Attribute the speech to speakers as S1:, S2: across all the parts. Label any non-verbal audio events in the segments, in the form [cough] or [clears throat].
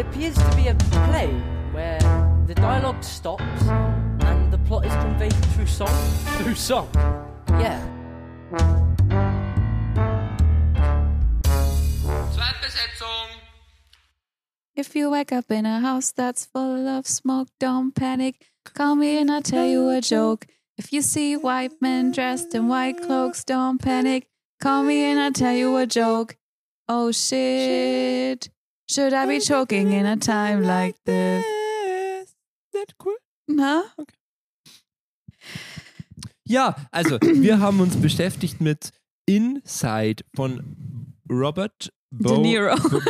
S1: It appears to be a play where the dialogue stops and the plot is conveyed through song. Through song? Yeah.
S2: Zweitbesetzung.
S3: If you wake up in a house that's full of smoke, don't panic. Call me and I'll tell you a joke. If you see white men dressed in white cloaks, don't panic. Call me and I'll tell you a joke. Oh shit. Should I be choking in a time like this?
S4: Nicht cool.
S3: Na?
S4: Ja, also wir haben uns beschäftigt mit Inside von Robert Bo,
S3: De Niro.
S4: Bo,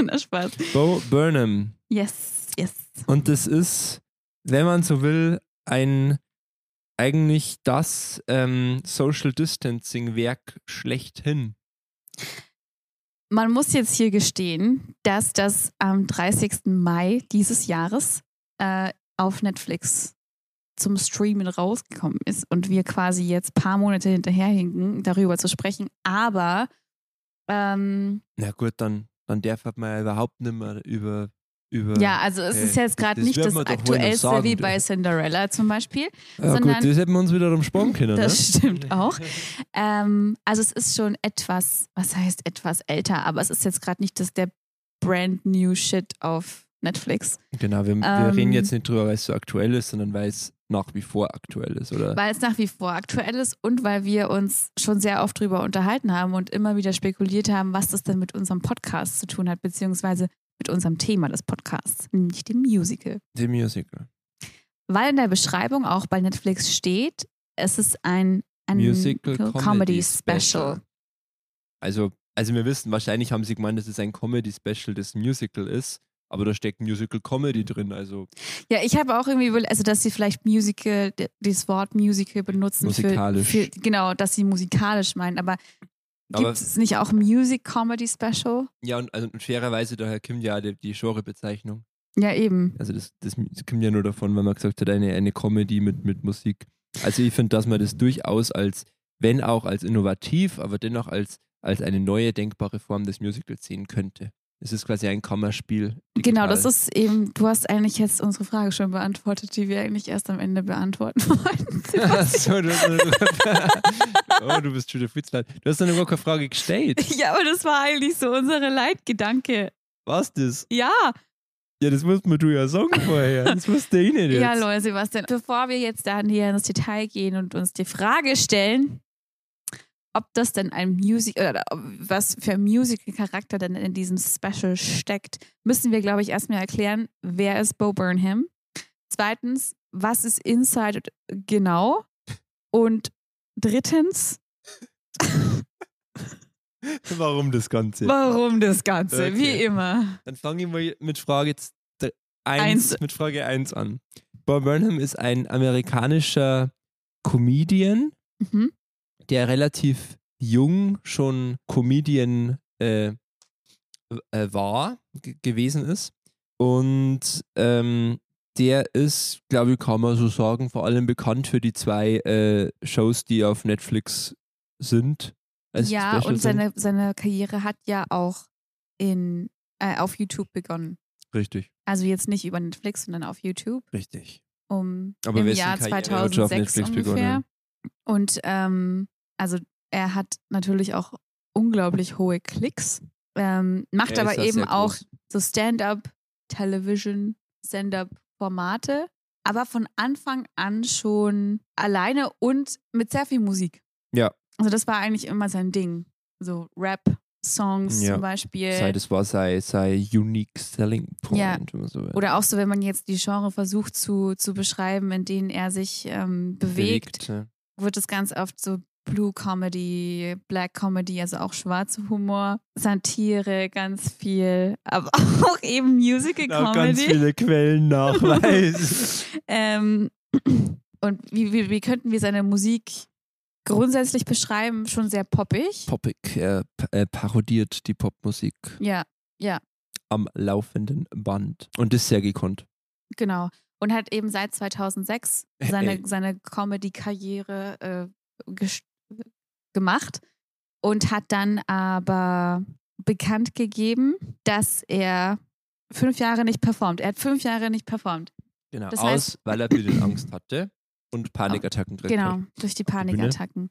S4: [laughs]
S3: Na Spaß.
S4: Bo Burnham.
S3: Yes, yes.
S4: Und das ist, wenn man so will, ein eigentlich das ähm, Social Distancing Werk schlechthin.
S3: Man muss jetzt hier gestehen, dass das am 30. Mai dieses Jahres äh, auf Netflix zum Streamen rausgekommen ist und wir quasi jetzt paar Monate hinterherhinken, darüber zu sprechen. Aber ähm,
S4: Na gut, dann, dann darf man ja überhaupt nicht mehr über. Über
S3: ja, also es
S4: äh,
S3: ist jetzt gerade nicht das aktuellste wie bei. Cinderella zum Beispiel.
S4: ja,
S3: sondern-
S4: gut, das hätten wir uns wieder umsparen [laughs] können,
S3: Das
S4: ne?
S3: stimmt auch. Ähm, also es ist schon etwas, was heißt etwas älter, aber es ist jetzt gerade nicht das der brand new Shit auf Netflix.
S4: Genau, wir, wir
S3: Ähm,
S4: reden jetzt nicht drüber, weil es so aktuell ist, sondern weil es nach wie vor aktuell ist, oder?
S3: Weil es nach wie vor aktuell ist und weil wir uns schon sehr oft drüber unterhalten haben und immer wieder spekuliert haben, was das denn mit unserem Podcast zu tun hat, beziehungsweise mit unserem Thema des Podcasts, nämlich dem Musical.
S4: The Musical.
S3: Weil in der Beschreibung auch bei Netflix steht, es ist ein, ein
S4: Musical
S3: Comedy,
S4: Comedy
S3: Special.
S4: Special. Also, also wir wissen, wahrscheinlich haben sie gemeint, dass es ein Comedy-Special des Musical ist, aber da steckt Musical Comedy drin, also
S3: Ja, ich habe auch irgendwie, also dass sie vielleicht Musical, das Wort Musical benutzen
S4: Musikalisch.
S3: Für, für genau, dass sie musikalisch meinen. Aber gibt es nicht auch Music Comedy Special?
S4: ja, und, also, und fairerweise daher kommt ja die, die Genrebezeichnung.
S3: Ja, eben.
S4: Also das, das, das kommt ja nur davon, weil man gesagt hat, eine, eine Comedy mit, mit Musik. Also ich finde, dass man das durchaus als, wenn auch als innovativ, aber dennoch als, als eine neue denkbare Form des Musicals sehen könnte. Es ist quasi ein Kammerspiel.
S3: Genau,
S4: digital.
S3: das ist eben, du hast eigentlich jetzt unsere Frage schon beantwortet, die wir eigentlich erst am Ende beantworten [laughs] wollten. [laughs]
S4: Ach so, du, oh, du bist schon der Fritzlein. Du hast dann gar keine Frage gestellt. [laughs]
S3: ja, aber das war eigentlich so unsere Leitgedanke.
S4: Was das?
S3: Ja,
S4: Ja, das musst mir du ja sagen vorher. Das wusste ich nicht jetzt.
S3: ja, Leute, Sebastian, bevor wir jetzt da näher ins Detail gehen und uns die Frage stellen, ob das denn ein Music oder was für ein Musical-Charakter denn in diesem Special steckt, müssen wir, glaube ich, erstmal erklären, wer ist Bo Burnham? Zweitens, was ist Inside genau? Und drittens, [laughs]
S4: Warum das Ganze?
S3: warum das Ganze?
S4: Okay.
S3: Wie immer.
S4: Dann fange ich mal mit Frage 1
S3: Eins.
S4: mit Frage 1 an. Bob Burnham ist ein amerikanischer Comedian,
S3: Mhm.
S4: Der relativ jung schon Comedian äh, äh, war, gewesen ist. Und ähm, der ist, glaube ich, kann man so sagen, vor allem bekannt für die zwei äh, Shows, die auf Netflix sind. als
S3: Ja,
S4: Special
S3: und
S4: sind.
S3: seine, seine Karriere hat ja auch in, äh, auf YouTube begonnen.
S4: Richtig,
S3: Also jetzt nicht über Netflix, sondern auf YouTube
S4: richtig.
S3: um
S4: Aber
S3: im Jahr
S4: Karriere hat schon auf
S3: 2006
S4: Netflix
S3: ungefähr.
S4: begonnen?
S3: Und ähm, also er hat natürlich auch unglaublich hohe Klicks, ähm, macht
S4: Er
S3: aber eben auch so Stand-up, Television, Stand-up-Formate, aber von Anfang an schon alleine und mit sehr viel Musik.
S4: Ja.
S3: Also das war eigentlich immer sein Ding. So Rap-Songs
S4: Ja.
S3: zum Beispiel.
S4: sei das war sei, sei unique selling point.
S3: Ja.
S4: man so.
S3: Oder auch so, wenn man jetzt die Genre versucht zu, zu beschreiben, in denen er sich ähm, bewegt,
S4: ja.
S3: wird es ganz oft so Blue Comedy, Black Comedy, also auch schwarzer Humor, Satire, ganz viel, aber [laughs] auch eben Musical
S4: Auch ganz
S3: Comedy.
S4: viele Quellen [laughs] nachweisen.
S3: ähm, [clears throat] und wie, wie, wie könnten wir seine Musik grundsätzlich beschreiben? Schon sehr poppig.
S4: Poppig, er äh, parodiert die Popmusik
S3: Ja,
S4: am laufenden Band. Und ist sehr gekonnt.
S3: genau. Und hat eben seit 2006 seine,
S4: Ey.
S3: seine Comedy-Karriere äh, gemacht und hat dann aber bekannt gegeben, dass er fünf Jahre nicht performt. Er hat fünf Jahre nicht performt.
S4: Genau,
S3: Das
S4: aus,
S3: heißt-
S4: weil er Angst hatte und Panikattacken drin
S3: Genau, durch die. Panikattacken.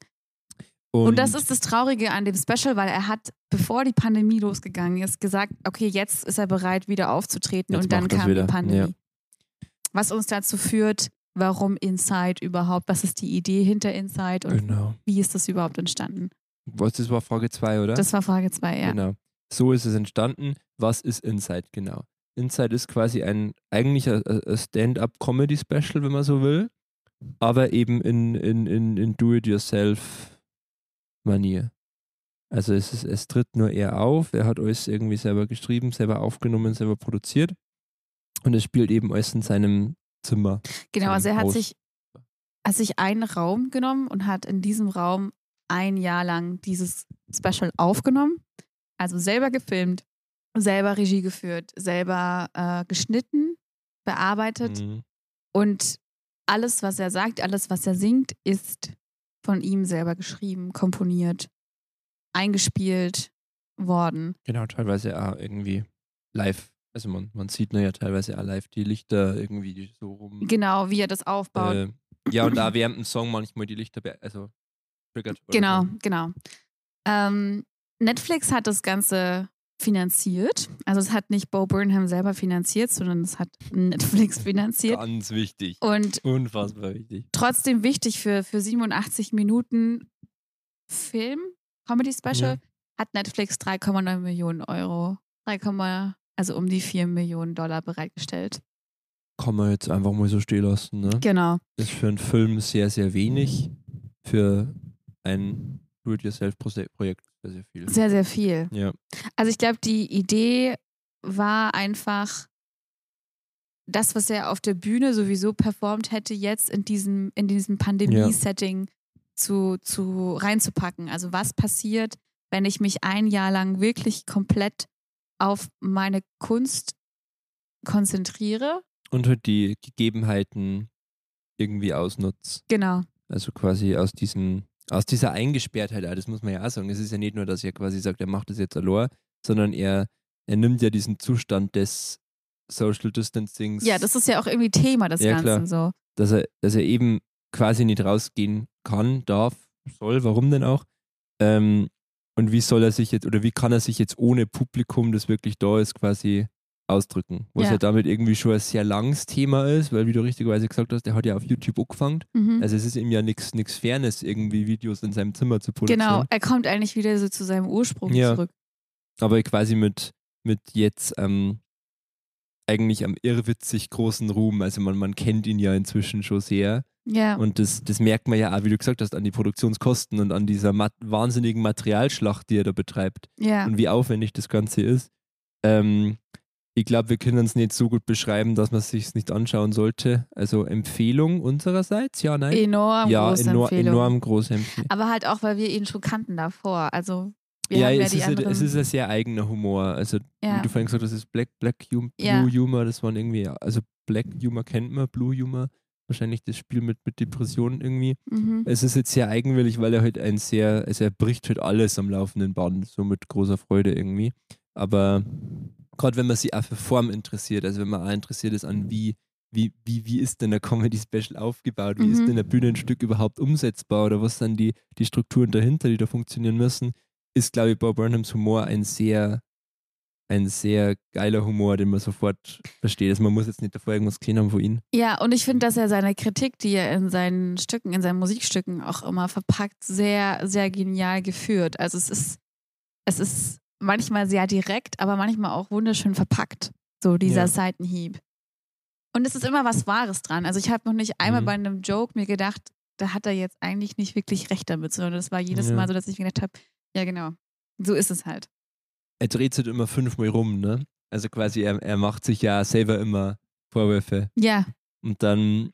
S3: Und, das ist das Traurige an dem Special, weil er hat, bevor die Pandemie losgegangen ist, gesagt, okay, jetzt ist er bereit, wieder aufzutreten
S4: Jetzt
S3: und dann kam
S4: wieder,
S3: die Pandemie.
S4: ja.
S3: Was uns dazu führt, warum Inside überhaupt, was ist die Idee hinter Inside und
S4: Genau.
S3: wie ist das überhaupt entstanden?
S4: Was, das war Frage 2, oder?
S3: Das war Frage zwei, ja.
S4: Genau. So ist es entstanden. Was ist Inside genau? Inside ist quasi ein eigentlich ein, ein Stand-up-Comedy-Special, wenn man so will, aber eben in, in, in, in Do-it-yourself-Manier. Also es, ist, es tritt nur er auf, er hat alles irgendwie selber geschrieben, selber aufgenommen, selber produziert und es spielt eben alles in seinem Zimmer.
S3: Genau, also er hat
S4: Haus.
S3: sich, hat sich einen Raum genommen und hat in diesem Raum ein Jahr lang dieses Special aufgenommen. Also selber gefilmt, selber Regie geführt, selber äh, geschnitten, bearbeitet
S4: Mhm.
S3: und alles, was er sagt, alles, was er singt, ist von ihm selber geschrieben, komponiert, eingespielt worden.
S4: Genau, teilweise auch irgendwie live. Also man, man sieht ja teilweise auch live die Lichter irgendwie so rum.
S3: Genau, wie er das aufbaut.
S4: Äh, ja, und da während dem Song manchmal die Lichter, also triggert.
S3: Genau,
S4: so.
S3: genau. Ähm, Netflix hat das Ganze finanziert. Also es hat nicht Bo Burnham selber finanziert, sondern es hat [laughs] Netflix finanziert.
S4: Ganz wichtig.
S3: Und
S4: Unfassbar wichtig.
S3: trotzdem wichtig für, für 87 Minuten Film, Comedy Special,
S4: Ja.
S3: hat Netflix 3,9 Millionen Euro, 3, also um die 4 Millionen Dollar bereitgestellt.
S4: Kann man jetzt einfach mal so stehen lassen. Ne?
S3: Genau.
S4: Ist für einen Film sehr, sehr wenig. Für ein Do-it-yourself-Projekt sehr, sehr viel.
S3: Sehr, sehr viel.
S4: ja.
S3: Also ich glaube, die Idee war einfach das, was er auf der Bühne sowieso performt hätte, jetzt in diesem, in diesem Pandemie-Setting zu, zu reinzupacken. Also was passiert, wenn ich mich ein Jahr lang wirklich komplett auf meine Kunst konzentriere?
S4: Und halt die Gegebenheiten irgendwie ausnutzt.
S3: Genau.
S4: Also quasi aus diesem, aus dieser Eingesperrtheit, auch, das muss man ja auch sagen. Es ist ja nicht nur, dass er quasi sagt, er macht das jetzt allein, sondern er, er nimmt ja diesen Zustand des Social Distancings,
S3: Ja, das ist ja auch irgendwie Thema des
S4: Ja,
S3: Ganzen so.
S4: dass er, dass er eben quasi nicht rausgehen kann, darf, soll, warum denn auch? Ähm, und wie soll er sich jetzt, oder wie kann er sich jetzt ohne Publikum, das wirklich da ist, quasi ausdrücken? Was
S3: Ja.
S4: ja damit irgendwie schon ein sehr langes Thema ist, weil wie du richtigerweise gesagt hast, der hat ja auf YouTube angefangen.
S3: Mhm.
S4: Also es ist ihm ja nichts Fernes, irgendwie Videos in seinem Zimmer zu produzieren.
S3: Genau, er kommt eigentlich wieder so zu seinem Ursprung
S4: Ja.
S3: zurück.
S4: Aber quasi mit, mit jetzt ähm, eigentlich am irrwitzig großen Ruhm. Also man, man kennt ihn ja inzwischen schon sehr.
S3: Ja.
S4: Und das, das merkt man ja auch, wie du gesagt hast, an die Produktionskosten und an dieser mat wahnsinnigen Materialschlacht, die er da betreibt
S3: ja.
S4: und wie aufwendig das Ganze ist. Ähm, ich glaube, wir können es nicht so gut beschreiben, dass man es sich nicht anschauen sollte. Also Empfehlung unsererseits, ja, nein?
S3: Enorm
S4: ja,
S3: große
S4: enor
S3: Empfehlung.
S4: enorm große Empfehlung.
S3: Aber halt auch, weil wir ihn schon kannten davor. Also wir
S4: Ja,
S3: haben ja
S4: es,
S3: die
S4: ist, ein-
S3: anderen.
S4: es ist ein sehr eigener Humor. Also,
S3: ja.
S4: wie du vorhin gesagt hast, das ist Black, Black Hum
S3: Ja.
S4: Blue Humor, das waren irgendwie, also Black Humor kennt man, Blue Humor, wahrscheinlich das Spiel mit, mit Depressionen irgendwie.
S3: mhm.
S4: Es ist jetzt sehr eigenwillig, weil er halt ein sehr, also er bricht halt alles am laufenden Band, so mit großer Freude irgendwie. Aber gerade wenn man sich auch für Form interessiert, also wenn man auch interessiert ist an wie, wie, wie, wie ist denn ein Comedy-Special aufgebaut, wie ist
S3: Mhm.
S4: denn ein Bühnenstück überhaupt umsetzbar oder was sind die, die Strukturen dahinter, die da funktionieren müssen, ist, glaube ich, Bob Burnhams Humor ein sehr, ein sehr geiler Humor, den man sofort versteht. Also man muss jetzt nicht davor irgendwas gesehen haben von ihm.
S3: ja, und ich finde, dass er seine Kritik, die er in seinen Stücken, in seinen Musikstücken auch immer verpackt, sehr, sehr genial geführt. Also es ist, es ist manchmal sehr direkt, aber manchmal auch wunderschön verpackt. So dieser
S4: Ja.
S3: Seitenhieb. Und es ist immer was Wahres dran. Also ich habe noch nicht einmal
S4: Mhm.
S3: bei einem Joke mir gedacht, da hat er jetzt eigentlich nicht wirklich recht damit, sondern das war jedes
S4: Ja.
S3: Mal so, dass ich mir gedacht habe, ja genau, so ist es halt.
S4: Er dreht sich immer fünfmal rum, ne? Also quasi, er, er macht sich ja selber immer Vorwürfe.
S3: Ja,
S4: Und dann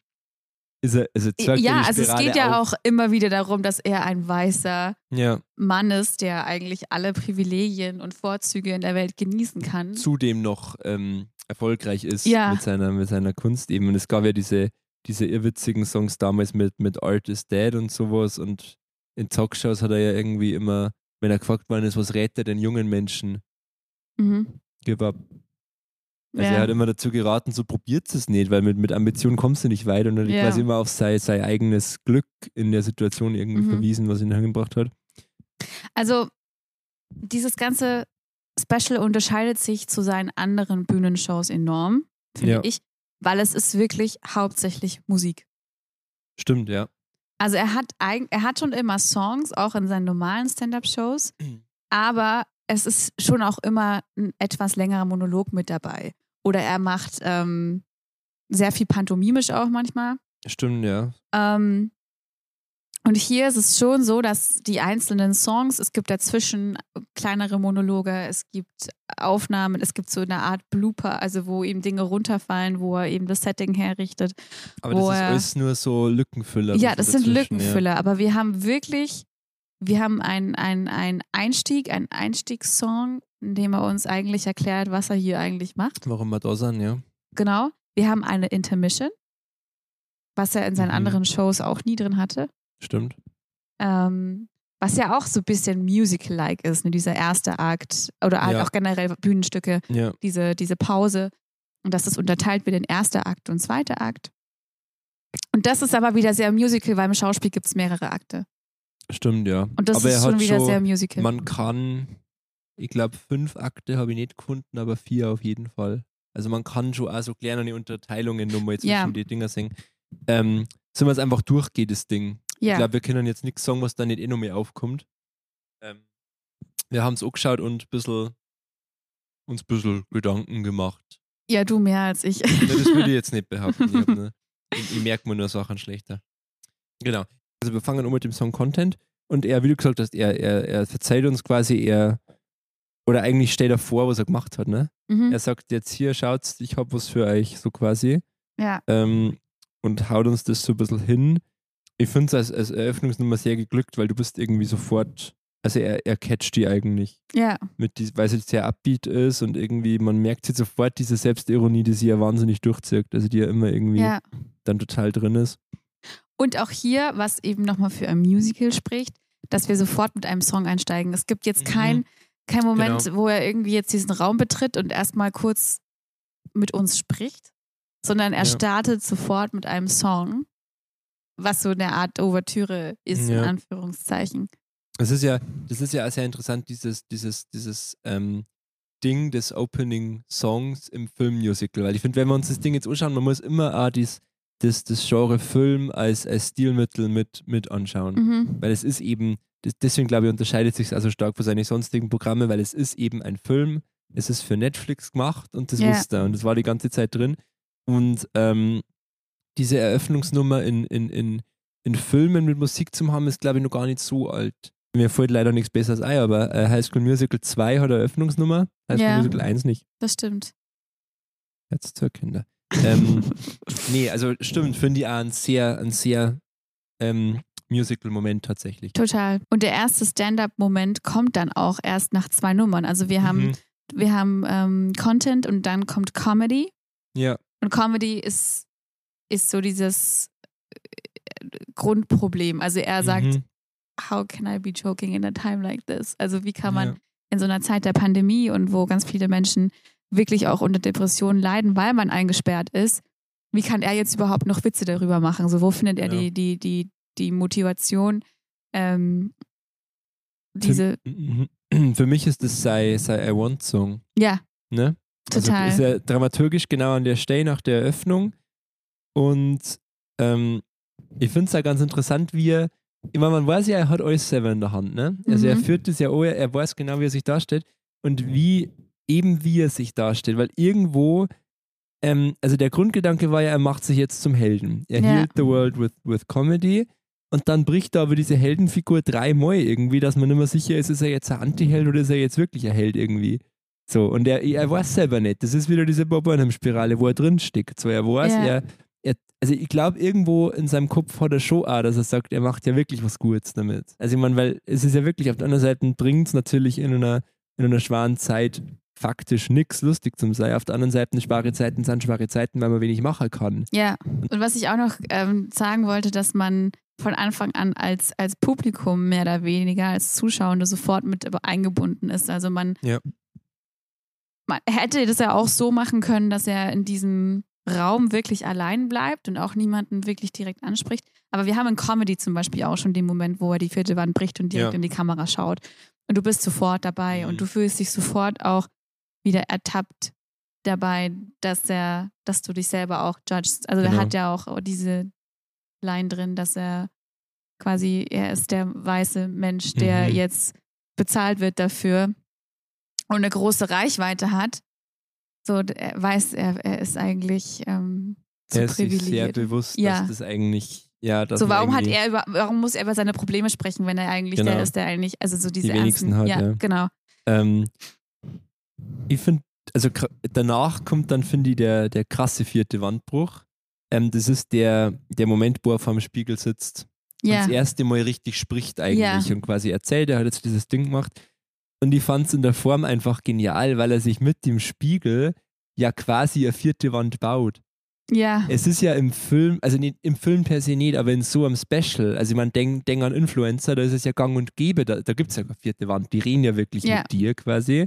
S4: ist er, also
S3: ja also es geht ja
S4: auf.
S3: auch immer wieder darum, dass er ein weißer
S4: Ja,
S3: Mann ist, der eigentlich alle Privilegien und Vorzüge in der Welt genießen kann.
S4: zudem noch ähm, erfolgreich ist
S3: Ja.
S4: mit, seiner, mit seiner Kunst eben. Und es gab ja diese, diese irrwitzigen Songs damals mit, mit Art is Dead und sowas. Und in Talkshows hat er ja irgendwie immer, wenn er gefragt worden ist, was rät er den jungen Menschen,
S3: Mhm.
S4: give up. Also
S3: Ja.
S4: er hat immer dazu geraten, so probiert es nicht, weil mit, mit Ambition kommst du nicht weit und dann
S3: Ja.
S4: quasi immer auf sein, sein eigenes Glück in der Situation irgendwie
S3: Mhm.
S4: verwiesen, was ihn hingebracht hat.
S3: Also, dieses ganze Special unterscheidet sich zu seinen anderen Bühnenshows enorm, finde
S4: Ja.
S3: ich, weil es ist wirklich hauptsächlich Musik.
S4: Stimmt, ja.
S3: Also er hat er hat schon immer Songs, auch in seinen normalen Stand-up-Shows, aber es ist schon auch immer ein etwas längerer Monolog mit dabei. Oder er macht ähm, sehr viel pantomimisch auch manchmal.
S4: Stimmt, ja.
S3: Ähm, und hier ist es schon so, dass die einzelnen Songs, es gibt dazwischen kleinere Monologe, es gibt Aufnahmen, es gibt so eine Art Blooper, also wo ihm Dinge runterfallen, wo er eben das Setting herrichtet.
S4: Aber das ist
S3: er-
S4: alles nur so Lückenfüller.
S3: ja, das sind Lückenfüller, aber wir haben wirklich, wir haben einen ein Einstieg, einen Einstiegssong, in dem er uns eigentlich erklärt, was er hier eigentlich macht.
S4: Ja. Warum wir da sind, ja.
S3: Genau. Wir haben eine Intermission, was er in seinen
S4: Mhm.
S3: anderen Shows auch nie drin hatte.
S4: Stimmt.
S3: Ähm, was ja auch so ein bisschen musical-like ist, ne? dieser erste Akt oder halt
S4: Ja.
S3: auch generell Bühnenstücke,
S4: Ja.
S3: diese, diese Pause und dass das unterteilt wird in erster Akt und zweiter Akt. Und das ist aber wieder sehr musical, weil im Schauspiel gibt es mehrere Akte.
S4: Stimmt, ja.
S3: Und das
S4: aber
S3: ist schon wieder
S4: schon,
S3: sehr musical.
S4: Man kann, ich glaube, fünf Akte habe ich nicht gefunden, aber vier auf jeden Fall. Also man kann schon auch so kleine Unterteilungen nochmal zwischen
S3: Ja.
S4: die Dinger singen. Ähm, so man es einfach durchgeht, das Ding.
S3: Ja.
S4: Ich glaube, wir können jetzt nichts sagen, was da nicht eh noch mehr aufkommt. Ähm, wir haben es angeschaut und ein bisschen, uns ein bisschen Gedanken gemacht.
S3: ja, du mehr als ich.
S4: Ne, das würde ich jetzt nicht [laughs] behaupten. Ich, hab nur, ich, ich merke mir nur Sachen schlechter. Genau. Also wir fangen an mit dem Song Content und er, wie du gesagt hast, er, er, er verzeiht uns quasi, er oder eigentlich stellt er vor, was er gemacht hat, ne?
S3: mhm.
S4: Er sagt jetzt hier, schaut, ich habe was für euch, so quasi.
S3: Ja,
S4: Ähm, und haut uns das so ein bisschen hin. Ich finde es als, als Eröffnungsnummer sehr geglückt, weil du bist irgendwie sofort, also er, er catcht die eigentlich,
S3: ja,
S4: mit die, weil sie sehr upbeat ist und irgendwie, man merkt sie sofort diese Selbstironie, die sie ja wahnsinnig durchzieht, also die ja immer irgendwie
S3: ja.
S4: dann total drin ist.
S3: Und auch hier, was eben nochmal für ein Musical spricht, dass wir sofort mit einem Song einsteigen. Es gibt jetzt
S4: Mhm.
S3: kein, kein Moment,
S4: Genau.
S3: wo er irgendwie jetzt diesen Raum betritt und erstmal kurz mit uns spricht, sondern er
S4: Ja.
S3: startet sofort mit einem Song, was so eine Art Ouvertüre ist, in
S4: Ja.
S3: Anführungszeichen.
S4: Das ist ja, das ist ja auch sehr interessant, dieses, dieses, dieses ähm, Ding des Opening Songs im Filmmusical. Weil ich finde, wenn wir uns das Ding jetzt anschauen, man muss immer auch dies, das, das Genre Film als, als Stilmittel mit, mit anschauen.
S3: Mhm.
S4: Weil es ist eben, das, deswegen glaube ich, unterscheidet sich also stark von seinen sonstigen Programmen, weil es ist eben ein Film, es ist für Netflix gemacht und das
S3: Ja.
S4: wusste er und das war die ganze Zeit drin. Und ähm, diese Eröffnungsnummer in, in, in, in Filmen mit Musik zu haben, ist glaube ich noch gar nicht so alt. Mir fällt leider nichts Besseres ein, aber äh, High School Musical 2 hat eine Eröffnungsnummer, High School
S3: Ja.
S4: Musical 1 nicht.
S3: Das stimmt.
S4: Jetzt zur Kinder. ähm, [laughs] nee, also stimmt, finde ich auch ein sehr, ein sehr ähm, Musical-Moment tatsächlich.
S3: Total. Und der erste Stand-up-Moment kommt dann auch erst nach zwei Nummern. Also wir haben,
S4: Mhm.
S3: wir haben ähm, Content und dann kommt Comedy.
S4: Ja,
S3: Und Comedy ist, ist so dieses äh, Grundproblem. Also er sagt,
S4: Mhm.
S3: how can I be joking in a time like this? Also wie kann man
S4: Ja.
S3: in so einer Zeit der Pandemie und wo ganz viele Menschen wirklich auch unter Depressionen leiden, weil man eingesperrt ist, wie kann er jetzt überhaupt noch Witze darüber machen? So wo findet er
S4: Ja.
S3: die, die, die, die Motivation, ähm, diese,
S4: Mhm. Für mich ist das sei, sei I Want Song.
S3: ja,
S4: Ne?
S3: total.
S4: Also ist ja dramaturgisch genau an der Stelle nach der Eröffnung. Und ähm, ich finde es ja ganz interessant, wie er, ich meine, man weiß ja, er hat alles selber in der Hand. Ne? Also er
S3: Mhm.
S4: führt das ja auch, er weiß genau, wie er sich darstellt und wie, eben wie er sich darstellt. Weil irgendwo, ähm, also der Grundgedanke war ja, er macht sich jetzt zum Helden. Er
S3: Ja.
S4: healed the world with, with comedy. Und dann bricht er aber diese Heldenfigur dreimal irgendwie, dass man nicht mehr sicher ist, ist er jetzt ein Anti-Held oder ist er jetzt wirklich ein Held irgendwie. So, und er, er weiß selber nicht. Das ist wieder diese Bob Burnham-Spirale, wo er drin steckt. So, er weiß,
S3: Ja.
S4: er, er, also ich glaube, irgendwo in seinem Kopf hat er schon auch, dass er sagt, er macht ja wirklich was Gutes damit. Also ich meine, weil es ist ja wirklich, auf der anderen Seite bringt es natürlich in einer, in einer schweren Zeit faktisch nichts lustig zum sein. Auf der anderen Seite, schwere Zeiten sind schwere Zeiten, weil man wenig machen kann.
S3: Ja, und was ich auch noch ähm, sagen wollte, dass man von Anfang an als, als Publikum mehr oder weniger, als Zuschauende sofort mit eingebunden ist. Also man,
S4: Ja.
S3: man hätte das ja auch so machen können, dass er in diesem Raum wirklich allein bleibt und auch niemanden wirklich direkt anspricht. Aber wir haben in Comedy zum Beispiel auch schon den Moment, wo er die vierte Wand bricht und direkt
S4: Ja.
S3: in die Kamera schaut. Und du bist sofort dabei
S4: Mhm.
S3: und du fühlst dich sofort auch wieder ertappt dabei, dass er, dass du dich selber auch judgst. Also
S4: Genau.
S3: er hat ja auch diese Line drin, dass er quasi, er ist der weiße Mensch, der
S4: Mhm.
S3: jetzt bezahlt wird dafür und eine große Reichweite hat. So, er weiß, er, er ist eigentlich ähm, zu
S4: er ist sich sehr bewusst,
S3: Ja.
S4: dass das eigentlich, ja,
S3: So, warum hat er über, warum muss er über seine Probleme sprechen, wenn er eigentlich
S4: Genau.
S3: der ist, der eigentlich, also so diese
S4: wenigsten
S3: ernsten,
S4: hat,
S3: ja,
S4: ja.
S3: genau.
S4: Ähm, ich finde, also danach kommt dann, finde ich, der, der krasse vierte Wandbruch. Ähm, das ist der, der Moment, wo er vorm Spiegel sitzt und
S3: Ja,
S4: das erste Mal richtig spricht eigentlich und quasi erzählt, er hat jetzt dieses Ding gemacht. Und ich fand es in der Form einfach genial, weil er sich mit dem Spiegel ja quasi eine vierte Wand baut.
S3: ja,
S4: Es ist ja im Film, also nicht, im Film per se nicht, aber in so einem Special, also man denkt denk an Influencer, da ist es ja gang und gäbe, da, da gibt es ja keine vierte Wand, die reden ja wirklich
S3: Ja.
S4: mit dir quasi.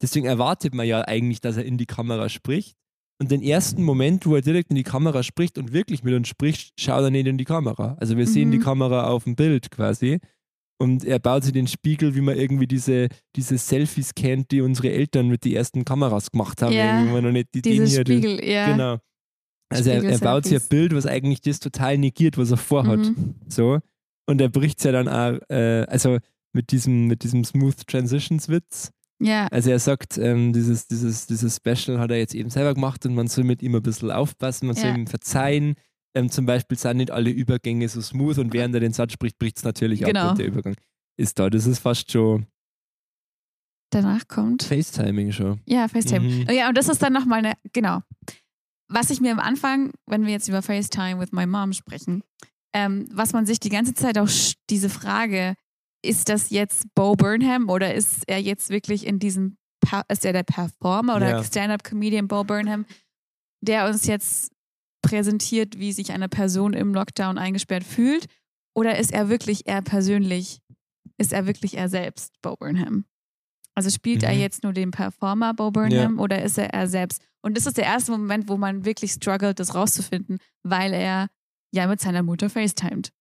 S4: Deswegen erwartet man ja eigentlich, dass er in die Kamera spricht. Und den ersten Moment, wo er direkt in die Kamera spricht und wirklich mit uns spricht, schaut er nicht in die Kamera. Also wir sehen
S3: Mhm.
S4: die Kamera auf dem Bild quasi. Und er baut sich den Spiegel, wie man irgendwie diese, diese Selfies kennt, die unsere Eltern mit den ersten Kameras gemacht haben.
S3: Ja.
S4: Wo man noch nicht die den-
S3: Spiegel, ja.
S4: Genau. Also er, er baut sich ein. Bild, was eigentlich das total negiert, was er vorhat.
S3: Mhm.
S4: So. Und er bricht es ja dann auch, äh, also mit diesem, mit diesem Smooth Transitions Witz.
S3: Ja,
S4: Also er sagt, ähm, dieses, dieses, dieses Special hat er jetzt eben selber gemacht und man soll mit ihm ein bisschen aufpassen, man soll
S3: Ja.
S4: ihm verzeihen. Ähm, zum Beispiel sind nicht alle Übergänge so smooth und während er den Satz spricht, bricht es natürlich
S3: Genau.
S4: ab der Übergang ist da. Das ist fast schon
S3: danach kommt.
S4: FaceTiming schon.
S3: Ja, FaceTime.
S4: Mhm.
S3: Ja, und das ist dann nochmal eine, genau. Was ich mir am Anfang, wenn wir jetzt über FaceTime with my mom sprechen, ähm, was man sich die ganze Zeit auch diese Frage, ist das jetzt Bo Burnham oder ist er jetzt wirklich in diesem, Pa- ist er der Performer oder
S4: Ja.
S3: Stand-up-Comedian Bo Burnham, der uns jetzt präsentiert, wie sich eine Person im Lockdown eingesperrt fühlt? Oder ist er wirklich er persönlich, ist er wirklich er selbst, Bo Burnham? Also spielt er
S4: Mhm.
S3: jetzt nur den Performer Bo Burnham oder ist er er selbst? Und das ist der erste Moment, wo man wirklich struggelt, das rauszufinden, weil er ja mit seiner Mutter FaceTimed.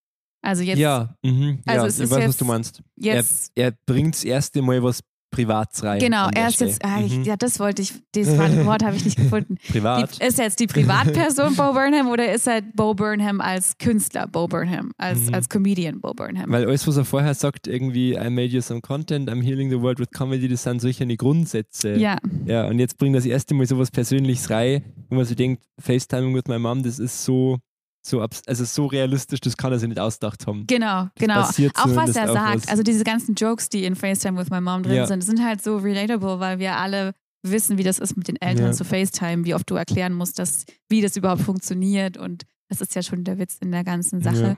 S3: Also jetzt,
S4: ja, mhm.
S3: Also
S4: ja ich
S3: ist
S4: weiß, was
S3: jetzt-
S4: du meinst.
S3: jetzt
S4: Er bringt das erste Mal was Privats rein.
S3: genau, er ist jetzt, ah, ich,
S4: Mhm.
S3: ja, das wollte ich, das [laughs] Wort habe ich nicht gefunden.
S4: Privat.
S3: Die, ist er jetzt die Privatperson Bo Burnham oder ist er Bo Burnham als Künstler Bo Burnham, als,
S4: Mhm.
S3: als Comedian Bo Burnham?
S4: Weil alles, was er vorher sagt, irgendwie, I made you some content, I'm healing the world with comedy, das sind solche Grundsätze.
S3: ja,
S4: Ja, und jetzt bringt das erste Mal sowas Persönliches rein, wo man sich denkt, FaceTiming with my mom, das ist so, so, also so realistisch, das kann er sich nicht ausgedacht haben.
S3: genau, genau. Auch was er sagt,
S4: was-
S3: also diese ganzen Jokes, die in FaceTime with my mom drin
S4: Ja.
S3: sind, sind halt so relatable, weil wir alle wissen, wie das ist mit den Eltern
S4: Ja.
S3: zu FaceTime, wie oft du erklären musst, dass, wie das überhaupt funktioniert und das ist ja schon der Witz in der ganzen Sache.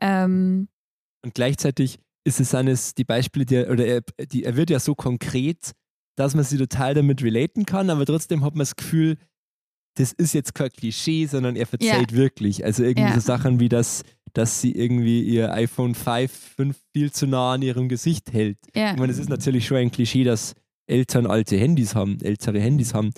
S3: Ähm,
S4: Und gleichzeitig ist es eines, die Beispiele, die er, oder er, die, er wird ja so konkret, dass man sie total damit relaten kann, aber trotzdem hat man das Gefühl, das ist jetzt kein Klischee, sondern er verzeiht wirklich. Also irgendwie
S3: Ja.
S4: so Sachen wie das, dass sie irgendwie ihr iPhone 5, 5 viel zu nah an ihrem Gesicht hält.
S3: ja.
S4: Ich meine, es ist natürlich schon ein Klischee, dass Eltern alte Handys haben, ältere Handys haben.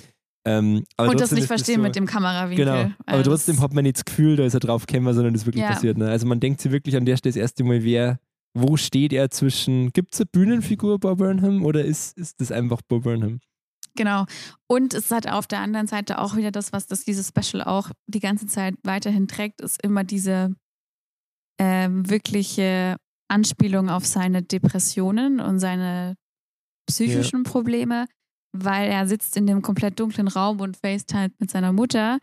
S4: Ähm,
S3: und das nicht verstehen
S4: so,
S3: mit dem Kamerawinkel.
S4: Genau, aber trotzdem
S3: das-
S4: hat man nicht das Gefühl, da ist er drauf gekommen, sondern das ist wirklich
S3: Ja.
S4: passiert. Ne? Also man denkt sich wirklich an der Stelle das erste Mal, wer, wo steht er zwischen, gibt es eine Bühnenfigur Bob Burnham oder ist, ist das einfach Bob Burnham?
S3: Genau. Und es hat auf der anderen Seite auch wieder das, was das dieses Special auch die ganze Zeit weiterhin trägt, ist immer diese ähm, wirkliche Anspielung auf seine Depressionen und seine psychischen Probleme, weil er sitzt in dem komplett dunklen Raum und FaceTime mit seiner Mutter.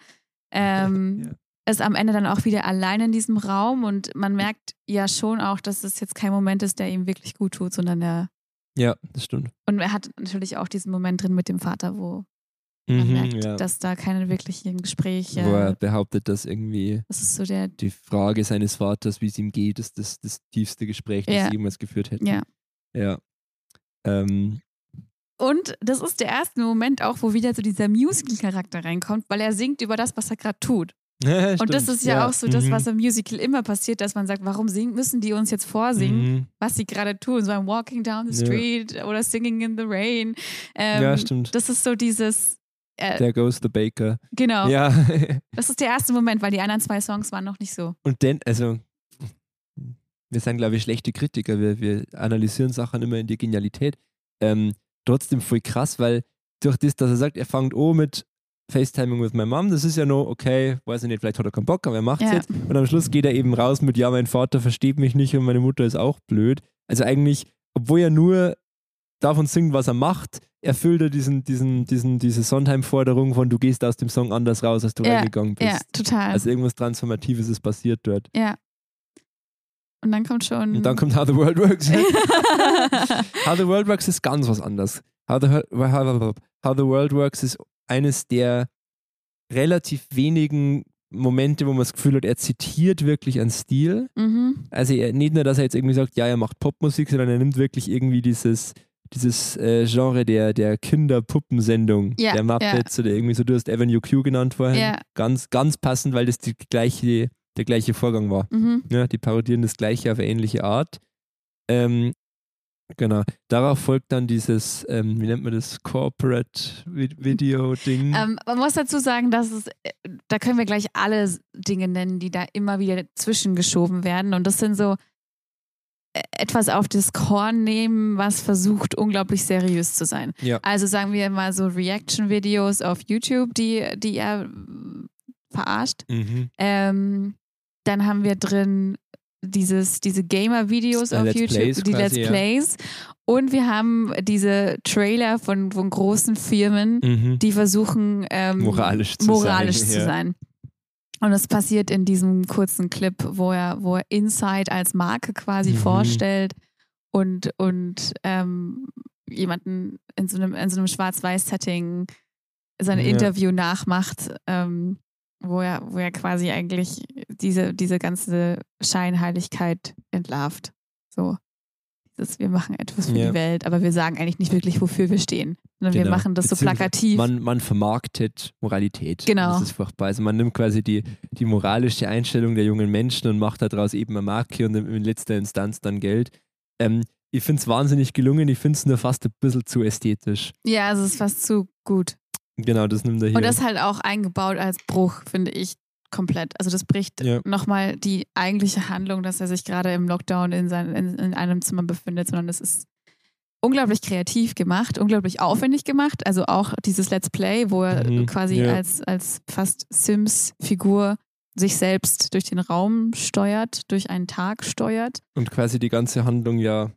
S3: Ähm, [laughs]
S4: Ja.
S3: Ist am Ende dann auch wieder allein in diesem Raum und man merkt ja schon auch, dass es jetzt kein Moment ist, der ihm wirklich gut tut, sondern er
S4: Ja, das stimmt.
S3: und er hat natürlich auch diesen Moment drin mit dem Vater, wo man
S4: Mhm,
S3: merkt,
S4: ja.
S3: dass da keine wirklichen Gespräche.
S4: Wo er behauptet, dass irgendwie
S3: das ist so der.
S4: die Frage seines Vaters, wie es ihm geht, ist das, das tiefste Gespräch, das
S3: Ja.
S4: sie jemals geführt hätten.
S3: Ja.
S4: Ja. Ähm,
S3: Und das ist der erste Moment auch, wo wieder so dieser Musical-Charakter reinkommt, weil er singt über das, was er gerade tut. [laughs] Und das ist ja, auch so das, was im Musical immer passiert, dass man sagt, warum singen, müssen die uns jetzt vorsingen,
S4: Mhm.
S3: was sie gerade tun, so ein Walking down the
S4: Ja.
S3: street oder Singing in the rain. Ähm,
S4: Ja, stimmt.
S3: Das ist so dieses, äh,
S4: There goes the baker.
S3: genau,
S4: Ja. [laughs]
S3: das ist der erste Moment, weil die anderen zwei Songs waren noch nicht so.
S4: Und dann, also, wir sind, glaube ich, schlechte Kritiker. Wir, wir analysieren Sachen immer in die Genialität. Ähm, trotzdem voll krass, weil durch das, dass er sagt, er fängt an mit FaceTiming with my mom, das ist ja noch okay, weiß ich nicht, vielleicht hat er keinen Bock, aber er macht es
S3: Ja.
S4: jetzt. Und am Schluss geht er eben raus mit, ja, mein Vater versteht mich nicht und meine Mutter ist auch blöd. Also eigentlich, obwohl er nur davon singt, was er macht, erfüllt er diesen, diesen, diesen, diese Sondheim-Forderung von, du gehst aus dem Song anders raus, als du
S3: Ja,
S4: reingegangen bist.
S3: Ja, total.
S4: Also irgendwas Transformatives ist passiert dort.
S3: ja. Und dann kommt schon.
S4: Und dann kommt How the World Works. [laughs] How the World Works ist ganz was anderes. How the, how, how the World Works ist eines der relativ wenigen Momente, wo man das Gefühl hat, er zitiert wirklich einen Stil.
S3: mhm.
S4: Also er, nicht nur, dass er jetzt irgendwie sagt, ja, er macht Popmusik, sondern er nimmt wirklich irgendwie dieses, dieses äh, Genre der, der Kinderpuppensendung,
S3: Ja,
S4: der Muppets oder irgendwie so, du hast Avenue Q genannt vorhin.
S3: Ja.
S4: Ganz, ganz passend, weil das die gleiche, der gleiche Vorgang war.
S3: Mhm.
S4: Ja, die parodieren das gleiche auf ähnliche Art. Ähm, genau. Darauf folgt dann dieses, ähm, wie nennt man das, Corporate Vi- Video-Ding.
S3: Ähm, man muss dazu sagen, dass es, äh, da können wir gleich alle Dinge nennen, die da immer wieder zwischengeschoben werden. Und das sind so äh, etwas auf das Korn nehmen, was versucht, unglaublich seriös zu sein.
S4: Ja.
S3: Also sagen wir mal so Reaction-Videos auf YouTube, die, die er mm, verarscht.
S4: mhm.
S3: Ähm, dann haben wir drin dieses, diese Gamer-Videos auf
S4: Let's
S3: YouTube,
S4: Plays
S3: die
S4: quasi,
S3: Let's
S4: ja.
S3: Plays. Und wir haben diese Trailer von, von großen Firmen,
S4: Mhm.
S3: die versuchen, ähm,
S4: Moralisch zu
S3: moralisch
S4: sein.
S3: zu
S4: ja.
S3: sein. Und das passiert in diesem kurzen Clip, wo er, wo er Inside als Marke quasi
S4: Mhm.
S3: vorstellt und, und ähm, jemanden in so einem, in so einem Schwarz-Weiß-Setting sein
S4: Ja.
S3: Interview nachmacht, ähm, wo, er, wo er quasi eigentlich diese, diese ganze Scheinheiligkeit entlarvt. So. Das, wir machen etwas für
S4: Ja.
S3: die Welt, aber wir sagen eigentlich nicht wirklich, wofür wir stehen. Sondern wir
S4: Genau.
S3: machen das so plakativ.
S4: Man, man vermarktet Moralität.
S3: Genau.
S4: Das ist furchtbar. Also man nimmt quasi die, die moralische Einstellung der jungen Menschen und macht daraus eben eine Marke und in letzter Instanz dann Geld. Ähm, ich finde es wahnsinnig gelungen, ich finde es nur fast ein bisschen zu ästhetisch.
S3: Ja, also es ist fast zu gut.
S4: Genau, das nimmt er hier.
S3: Und das halt auch eingebaut als Bruch, finde ich, komplett. Also das bricht
S4: Ja.
S3: nochmal die eigentliche Handlung, dass er sich gerade im Lockdown in, sein, in, in einem Zimmer befindet, sondern es ist unglaublich kreativ gemacht, unglaublich aufwendig gemacht. Also auch dieses Let's Play, wo er
S4: Mhm,
S3: quasi
S4: ja.
S3: als, als fast Sims-Figur sich selbst durch den Raum steuert, durch einen Tag steuert.
S4: und quasi die ganze Handlung ja,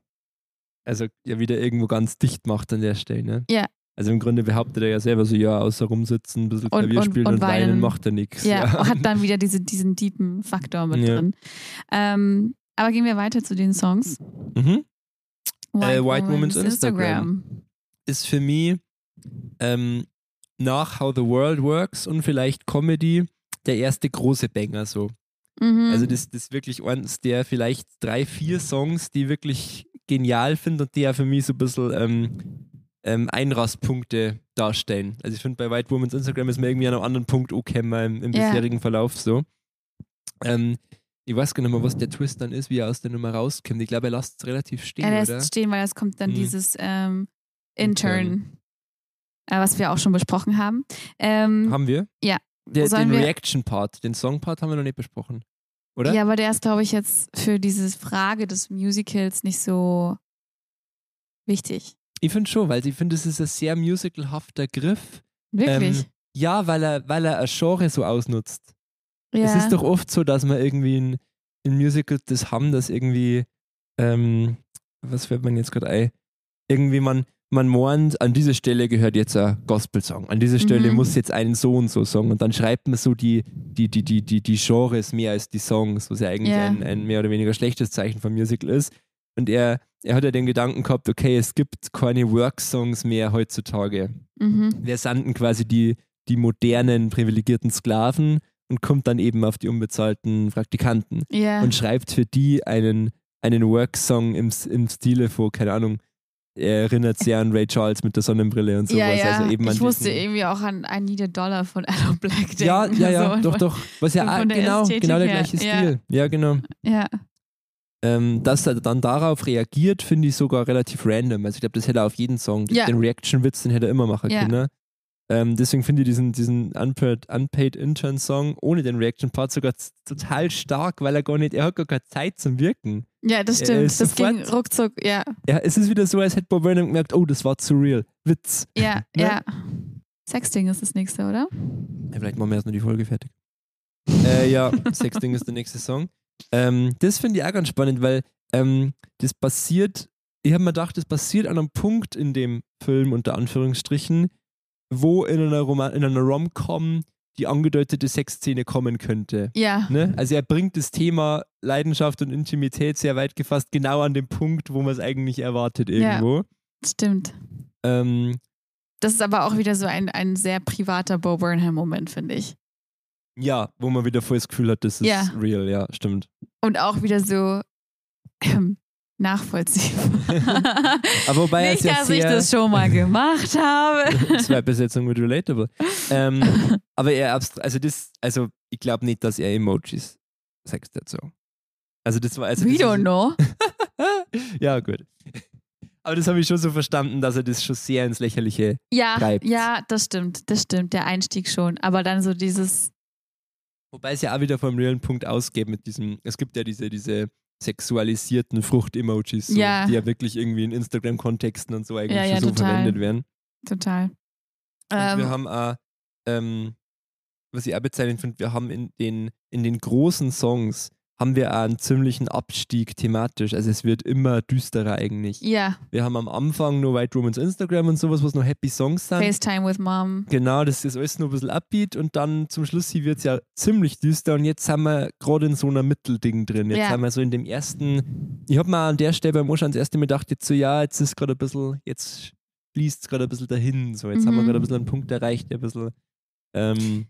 S4: also ja wieder irgendwo ganz dicht macht an der Stelle. Ne?
S3: Ja.
S4: Also im Grunde behauptet er ja selber so, ja, außer rumsitzen, ein bisschen Klavier
S3: und-
S4: spielen
S3: und
S4: und, weinen,
S3: weinen.
S4: macht er nichts.
S3: Ja, hat dann [laughs] wieder diese, diesen tiefen Faktor mit
S4: Ja.
S3: drin. Ähm, aber gehen wir weiter zu den Songs.
S4: Mhm. Äh, White Woman's
S3: Instagram.
S4: Ist für mich ähm, nach How the World Works und vielleicht Comedy der erste große Banger so.
S3: Mhm.
S4: Also das, das ist wirklich eines der vielleicht drei, vier Songs, die ich wirklich genial finde und die ja für mich so ein bisschen ähm, ähm, Einrastpunkte darstellen. Also ich finde bei White Woman's Instagram ist mir irgendwie an einem anderen Punkt angekommen im, im
S3: Ja.
S4: bisherigen Verlauf so. Ähm, ich weiß gar nicht mehr, was der Twist dann ist, wie er aus der Nummer rauskommt. Ich glaube, er lässt es relativ stehen,
S3: er lässt
S4: oder?
S3: stehen, weil es kommt dann
S4: Mhm.
S3: dieses ähm,
S4: Intern.
S3: Intern, äh, was wir auch schon besprochen haben. Ähm,
S4: Haben wir?
S3: Ja.
S4: Der, den Reaction-Part, den Song-Part haben wir noch nicht besprochen. Oder?
S3: Ja, aber der ist, glaube ich, jetzt für diese Frage des Musicals nicht so wichtig.
S4: Ich finde schon, weil ich finde, es ist ein sehr musicalhafter Griff.
S3: Wirklich.
S4: Ähm, ja, weil er, weil er ein Genre so ausnutzt.
S3: ja.
S4: Es ist doch oft so, dass man irgendwie in, in Musicals das haben, dass irgendwie, ähm, was fällt man jetzt gerade ein? Irgendwie man, man meint, an dieser Stelle gehört jetzt ein Gospel-Song, an dieser Stelle
S3: Mhm.
S4: muss jetzt ein so und so Song und dann schreibt man so die, die, die, die, die, die Genres mehr als die Songs, was ja eigentlich
S3: Ja.
S4: ein, ein mehr oder weniger schlechtes Zeichen vom Musical ist. Und er, er hat ja den Gedanken gehabt, okay, es gibt keine Work-Songs mehr heutzutage.
S3: mhm.
S4: Wir sanden quasi die, die modernen, privilegierten Sklaven und kommt dann eben auf die unbezahlten Praktikanten
S3: ja.
S4: und schreibt für die einen, einen Work-Song im, im Stile von, keine Ahnung, er erinnert sehr an Ray Charles mit der Sonnenbrille und sowas.
S3: ja, ja.
S4: Also eben
S3: ich musste
S4: diesen-
S3: irgendwie auch an I Need a Dollar von [laughs] Adam Black denken.
S4: Ja, ja, ja,
S3: so.
S4: doch, doch. Was ja genau, genau der gleiche
S3: ja.
S4: Stil. Ja, genau.
S3: Ja,
S4: Ähm, dass er dann darauf reagiert, finde ich sogar relativ random. Also ich glaube, das hätte er auf jeden Song.
S3: Ja.
S4: Den Reaction-Witz, den hätte er immer machen
S3: Ja.
S4: können. ne? Ähm, deswegen finde ich diesen, diesen Unpaid, Unpaid Intern-Song ohne den Reaction-Part sogar total stark, weil er gar nicht, er hat gar keine Zeit zum Wirken.
S3: ja, das stimmt. Das ging ruckzuck, ja.
S4: Ja, es ist wieder so, als hätte Bob Burnham gemerkt, oh, das war zu real. Witz.
S3: Ja,
S4: Ne?
S3: ja. Sexting ist das nächste, oder?
S4: Ja, vielleicht machen wir erst noch die Folge fertig. äh, ja, [laughs] Sexting ist der nächste Song. Ähm, das finde ich auch ganz spannend, weil ähm, das passiert, ich habe mir gedacht, das passiert an einem Punkt in dem Film, unter Anführungsstrichen, wo in einer, Roma in einer Rom-Com die angedeutete Sexszene kommen könnte.
S3: Ja.
S4: Ne? Also er bringt das Thema Leidenschaft und Intimität sehr weit gefasst genau an den Punkt, wo man es eigentlich erwartet irgendwo.
S3: Stimmt.
S4: Ähm,
S3: Das ist aber auch wieder so ein, ein sehr privater Bo Burnham-Moment, finde ich.
S4: Ja, wo man wieder voll das Gefühl hat, das ist
S3: Ja.
S4: real, ja, stimmt.
S3: Und auch wieder so ähm, nachvollziehbar. [laughs]
S4: Aber wobei er es
S3: Nicht,
S4: ja
S3: dass ich
S4: sehr-
S3: das schon mal gemacht habe. [laughs]
S4: Zwei Besetzungen mit relatable. [laughs] Ähm, aber er abstra also das, also ich glaube nicht, dass er Emojis sextet so. Also das war also
S3: We don't know.
S4: ja, gut. Aber das habe ich schon so verstanden, dass er das schon sehr ins Lächerliche.
S3: Ja,
S4: Treibt.
S3: ja, das stimmt. Das stimmt. Der Einstieg schon. Aber dann so dieses,
S4: Wobei es ja auch wieder vom realen Punkt ausgeht mit diesem, es gibt ja diese, diese sexualisierten Frucht-Emojis, so,
S3: Ja.
S4: die ja wirklich irgendwie in Instagram-Kontexten und so eigentlich
S3: Ja, ja,
S4: so
S3: total.
S4: verwendet werden.
S3: total.
S4: Und wir
S3: Ähm,
S4: haben auch, ähm, was ich auch bezeichnend finde, wir haben in den, in den großen Songs haben wir auch einen ziemlichen Abstieg thematisch. Also es wird immer düsterer eigentlich.
S3: ja,
S4: Wir haben am Anfang nur White Romans Instagram und sowas, was noch Happy Songs sind.
S3: FaceTime with Mom.
S4: Genau, das ist alles nur ein bisschen upbeat und dann zum Schluss wird es ja ziemlich düster und jetzt sind wir gerade in so einer Mittelding drin. Jetzt
S3: Ja.
S4: sind wir so in dem ersten, ich habe mir an der Stelle beim Anschauen das erste Mal gedacht, jetzt so, ja, jetzt ist gerade ein bisschen, jetzt fließt es gerade ein bisschen dahin. So, jetzt haben wir
S3: Mhm.
S4: gerade ein bisschen einen Punkt erreicht, der ein bisschen ähm,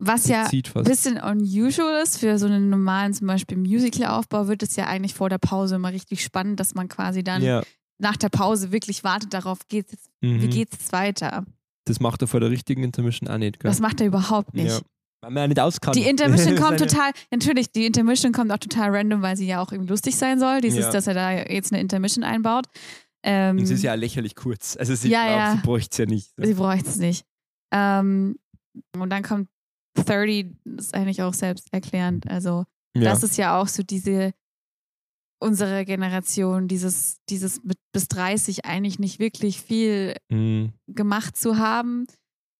S3: Was ja ein bisschen unusual ist für so einen normalen zum Beispiel Musical-Aufbau, wird es ja eigentlich vor der Pause immer richtig spannend, dass man quasi dann
S4: Ja,
S3: nach der Pause wirklich wartet darauf, geht's jetzt,
S4: mhm.
S3: wie geht's jetzt weiter.
S4: Das macht er vor der richtigen Intermission auch nicht, gell?
S3: Das macht er überhaupt nicht.
S4: Ja. Weil man ja nicht auskann.
S3: Die Intermission [laughs] kommt total, natürlich, die Intermission kommt auch total random, weil sie ja auch irgendwie lustig sein soll. Dieses,
S4: Ja.
S3: dass er da jetzt eine Intermission einbaut. Ähm,
S4: Und sie ist ja lächerlich kurz. Also sie,
S3: Ja,
S4: braucht-
S3: ja.
S4: sie bräuchte es ja nicht.
S3: sie bräuchte es nicht. Ähm, und dann kommt 30, das ist eigentlich auch selbsterklärend. Also,
S4: ja.
S3: das ist ja auch so diese, unsere Generation, dieses, dieses mit bis 30 eigentlich nicht wirklich viel
S4: Mhm.
S3: gemacht zu haben,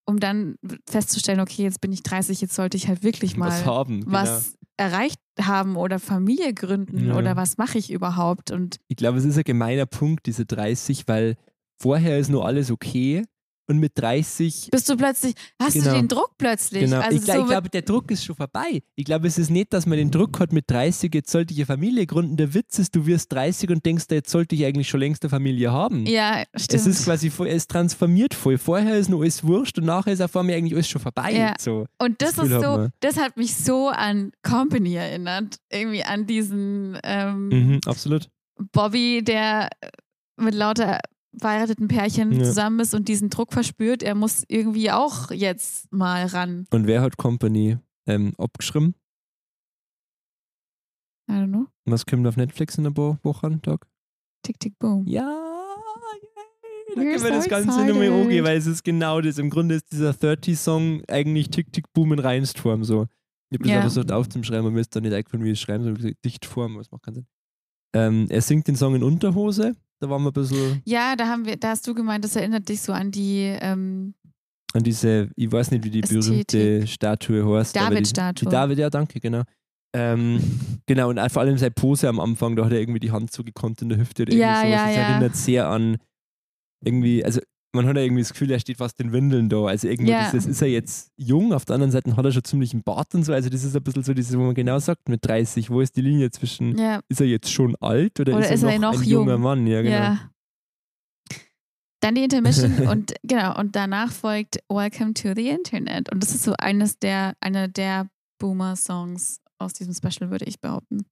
S3: um dann festzustellen, okay, jetzt bin ich 30, jetzt sollte ich halt wirklich mal
S4: was haben. Genau.
S3: was erreicht haben oder Familie gründen
S4: Ja.
S3: oder was mache ich überhaupt und
S4: Ich glaube, es ist ein gemeiner Punkt, diese 30, weil vorher ist nur alles okay und mit 30.
S3: bist du plötzlich, hast
S4: Genau.
S3: du den Druck plötzlich?
S4: Genau.
S3: Also
S4: ich,
S3: so
S4: ich glaube, der Druck ist schon vorbei. Ich glaube, es ist nicht, dass man den Druck hat mit 30, jetzt sollte ich eine Familie gründen. Der Witz ist, du wirst 30 und denkst, jetzt sollte ich eigentlich schon längst eine Familie haben.
S3: ja, stimmt.
S4: Es ist quasi, voll- es transformiert voll. Vorher ist nur alles wurscht und nachher ist auf einmal eigentlich alles schon vorbei.
S3: Ja.
S4: So.
S3: und das,
S4: das
S3: ist so, das hat mich so an Company erinnert. Irgendwie an diesen ähm,
S4: Mhm, absolut.
S3: Bobby, der mit lauter verheirateten Pärchen
S4: Ja.
S3: zusammen ist und diesen Druck verspürt. Er muss irgendwie auch jetzt mal ran.
S4: Und wer hat Company ähm, abgeschrieben?
S3: I don't know.
S4: Was kommt auf Netflix in ein paar Wochen, Tag?
S3: Tick, tick, boom.
S4: Ja, yay, da
S3: We're
S4: können wir
S3: so
S4: das Ganze nochmal angehen, weil es ist genau das. Im Grunde ist dieser 30-Song eigentlich Tick-Tick-Boom in Reinsform so. Ich habe das
S3: Ja.
S4: einfach versucht aufzuschreiben, aber mir ist dann nicht eingefallen, wie ich es schreiben soll. Dichtform, aber das macht keinen Sinn. Ähm, er singt den Song in Unterhose, da waren wir ein bisschen
S3: Ja, da haben wir, da hast du gemeint, das erinnert dich so an die ähm,
S4: an diese, ich weiß nicht, wie die
S3: Ästhetik.
S4: berühmte Statue heißt. aber die-
S3: David-Statue.
S4: Die David, ja, danke, genau. Ähm, [laughs] genau, und vor allem seine Pose am Anfang, da hat er irgendwie die Hand so gekonnt in der Hüfte oder irgendwie
S3: Ja,
S4: sowas.
S3: ja,
S4: das
S3: ja.
S4: erinnert sehr an irgendwie, also man hat ja irgendwie das Gefühl, er steht fast in Windeln da. Also irgendwie
S3: Ja.
S4: dieses, ist er jetzt jung, auf der anderen Seite hat er schon ziemlich einen Bart und so. Also das ist ein bisschen so dieses, wo man genau sagt, mit 30, wo ist die Linie zwischen,
S3: ja,
S4: ist er jetzt schon alt oder,
S3: Oder
S4: ist er noch, ein junger
S3: jung?
S4: Mann? Ja, genau.
S3: ja. Dann die Intermission [laughs] und genau, und danach folgt Welcome to the Internet. Und das ist so eines der, einer der Boomer-Songs aus diesem Special, würde ich behaupten.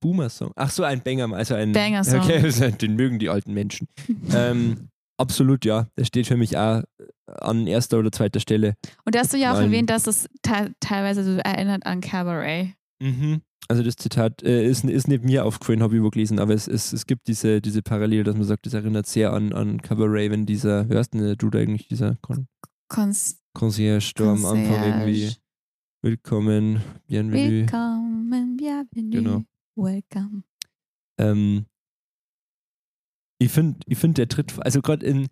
S4: Boomer-Song. Ach so, ein Banger, also ein
S3: Banger-Song. [laughs]
S4: Okay, den mögen die alten Menschen. [laughs] ähm, absolut, ja. Der steht für mich auch an erster oder zweiter Stelle.
S3: Und da hast du ja auch
S4: Nein.
S3: erwähnt, dass es te teilweise so erinnert an Cabaret.
S4: Mhm. Also das Zitat äh, ist, ist nicht mir aufgefallen, habe ich übergelesen, aber es, es, es gibt diese, diese Parallele, dass man sagt, das erinnert sehr an, an Cabaret, wenn dieser, wer ist denn der Dude eigentlich, dieser Con
S3: Cons
S4: Concierge da am Anfang irgendwie. Willkommen, Bienvenue.
S3: Willkommen, bienvenue,
S4: Genau.
S3: welcome.
S4: Ähm, ich finde, ich find, der tritt, also gerade in,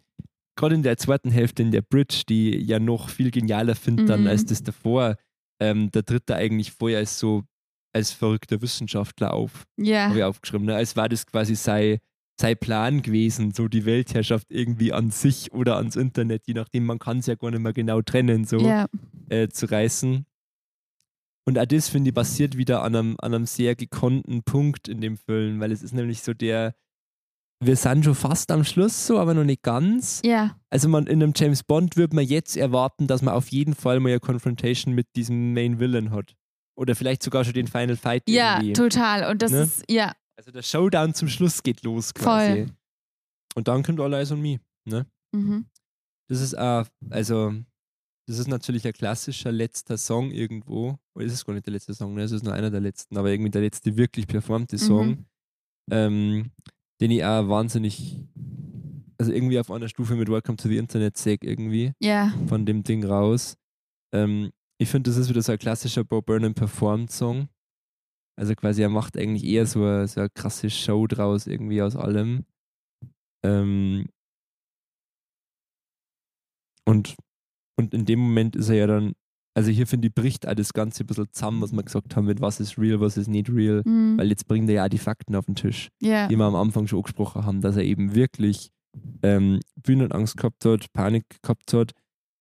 S4: in der zweiten Hälfte in der Bridge, die ja noch viel genialer finde dann
S3: Mhm.
S4: als das davor, ähm, da tritt er eigentlich vorher als so als verrückter Wissenschaftler auf,
S3: Ja,
S4: habe ich aufgeschrieben. Ne? Als war das quasi sein, sein Plan gewesen, so die Weltherrschaft irgendwie an sich oder ans Internet, je nachdem, man kann es ja gar nicht mehr genau trennen, so
S3: ja,
S4: äh, zu reißen. Und auch das, finde ich, basiert wieder an einem, an einem sehr gekonnten Punkt in dem Film, weil es ist nämlich so der, wir sind schon fast am Schluss so, aber noch nicht ganz.
S3: ja,
S4: Also man in einem James Bond würde man jetzt erwarten, dass man auf jeden Fall mal eine Confrontation mit diesem Main Villain hat. Oder vielleicht sogar schon den Final Fight
S3: ja,
S4: irgendwie.
S3: total. Und das
S4: Ne?
S3: ist, ja,
S4: Also der Showdown zum Schluss geht los quasi.
S3: Voll.
S4: Und dann kommt All Eyes on Me. Ne?
S3: mhm.
S4: Das ist auch, also, das ist natürlich ein klassischer letzter Song irgendwo. Oder ist es gar nicht der letzte Song, ne? Es ist nur einer der letzten, aber irgendwie der letzte wirklich performte Song,
S3: Mhm.
S4: ähm, den ich auch wahnsinnig, also irgendwie auf einer Stufe mit Welcome to the Internet säg irgendwie
S3: ja,
S4: von dem Ding raus. Ähm, ich finde, das ist wieder so ein klassischer Bo Burnham performed Song. Also quasi, er macht eigentlich eher so eine, so eine krasse Show draus irgendwie aus allem. Ähm, und, und in dem Moment ist er ja dann, also hier finde ich, bricht auch das Ganze ein bisschen zusammen, was wir gesagt haben, mit was ist real, was ist nicht real.
S3: mhm.
S4: Weil jetzt bringt er ja auch die Fakten auf den Tisch
S3: ja,
S4: die wir am Anfang schon angesprochen haben, dass er eben wirklich ähm, Bühnenangst gehabt hat, Panik gehabt hat,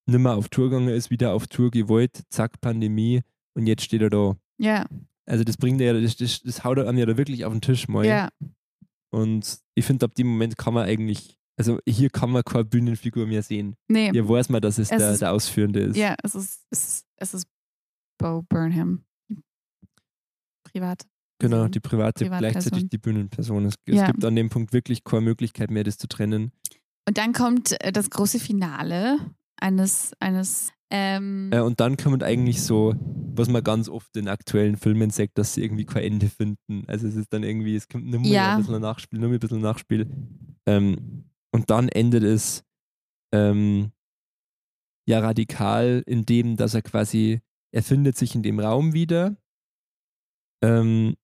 S4: nimmer auf Tour gegangen ist, wieder auf Tour gewollt, zack, Pandemie und jetzt steht er da.
S3: ja,
S4: Also das bringt er ja, das, das, das haut er einem ja da wirklich auf den Tisch mal.
S3: ja,
S4: Und ich finde, ab dem Moment kann man eigentlich, also hier kann man keine Bühnenfigur mehr sehen.
S3: nee,
S4: Hier weiß man, dass es,
S3: Es
S4: der,
S3: ist-
S4: der Ausführende ist.
S3: ja, es ist, es ist, es ist Bo Burnham. Privat.
S4: Genau, die private,
S3: Privatperson.
S4: gleichzeitig die Bühnenperson. Es, es
S3: Ja.
S4: gibt an dem Punkt wirklich keine Möglichkeit mehr, das zu trennen.
S3: Und dann kommt äh, das große Finale eines, eines, ähm,
S4: Äh, und dann kommt eigentlich so, was man ganz oft in aktuellen Filmen sagt, dass sie irgendwie kein Ende finden. Also es ist dann irgendwie, es kommt nur mal
S3: Ja.
S4: ein bisschen ein Nachspiel, nur ein bisschen Nachspiel. Ähm, und dann endet es ähm, ja radikal in dem, dass er quasi, er findet sich in dem Raum wieder ähm,